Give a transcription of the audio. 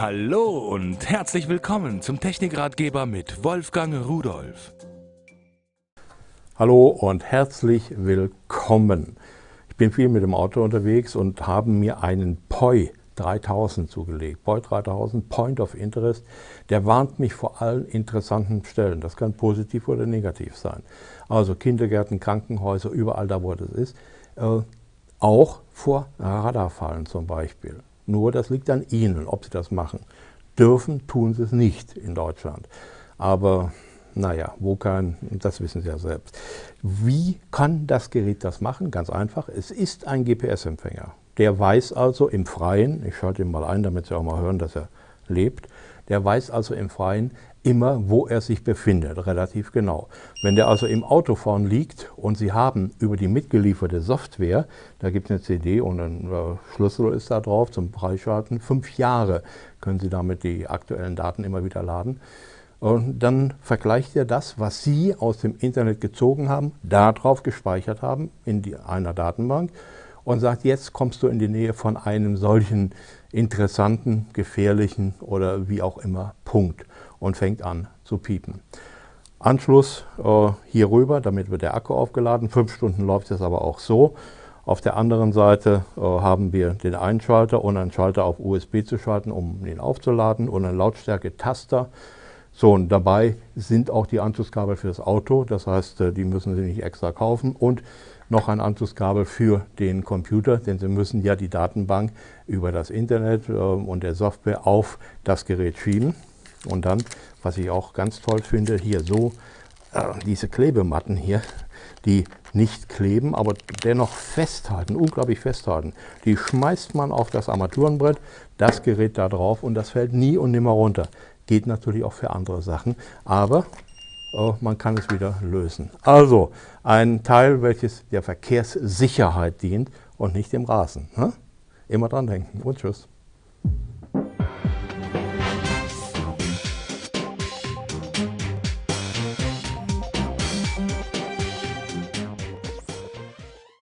Hallo und herzlich willkommen zum Technikratgeber mit Wolfgang Rudolf. Hallo und herzlich willkommen. Ich bin viel mit dem Auto unterwegs und habe mir einen POI 3000 zugelegt. POI 3000, Point of Interest, der warnt mich vor allen interessanten Stellen. Das kann positiv oder negativ sein. Also Kindergärten, Krankenhäuser, überall da, wo das ist. Äh, auch vor Radarfallen zum Beispiel. Nur das liegt an Ihnen, ob Sie das machen. Dürfen, tun Sie es nicht in Deutschland. Aber naja, wo kann, das wissen Sie ja selbst. Wie kann das Gerät das machen? Ganz einfach, es ist ein GPS-Empfänger. Der weiß also im Freien, ich schalte ihn mal ein, damit Sie auch mal hören, dass er lebt, der weiß also im Freien immer, wo er sich befindet, relativ genau. Wenn der also im Auto vorn liegt und Sie haben über die mitgelieferte Software, da gibt es eine CD und ein äh, Schlüssel ist da drauf zum Freischalten, fünf Jahre können Sie damit die aktuellen Daten immer wieder laden. Und dann vergleicht er das, was Sie aus dem Internet gezogen haben, darauf gespeichert haben in die, einer Datenbank und sagt, jetzt kommst du in die Nähe von einem solchen interessanten, gefährlichen oder wie auch immer Punkt und fängt an zu piepen. Anschluss äh, hier rüber, damit wird der Akku aufgeladen. Fünf Stunden läuft es aber auch so. Auf der anderen Seite äh, haben wir den Einschalter und einen Schalter auf USB zu schalten, um ihn aufzuladen und einen Lautstärke-Taster. So, und dabei sind auch die Anschlusskabel für das Auto, das heißt, äh, die müssen Sie nicht extra kaufen und noch ein Anschlusskabel für den Computer, denn Sie müssen ja die Datenbank über das Internet äh, und der Software auf das Gerät schieben. Und dann, was ich auch ganz toll finde, hier so äh, diese Klebematten hier, die nicht kleben, aber dennoch festhalten, unglaublich festhalten. Die schmeißt man auf das Armaturenbrett, das Gerät da drauf und das fällt nie und nimmer runter. Geht natürlich auch für andere Sachen, aber oh, man kann es wieder lösen. Also ein Teil, welches der Verkehrssicherheit dient und nicht dem Rasen. Hm? Immer dran denken und tschüss.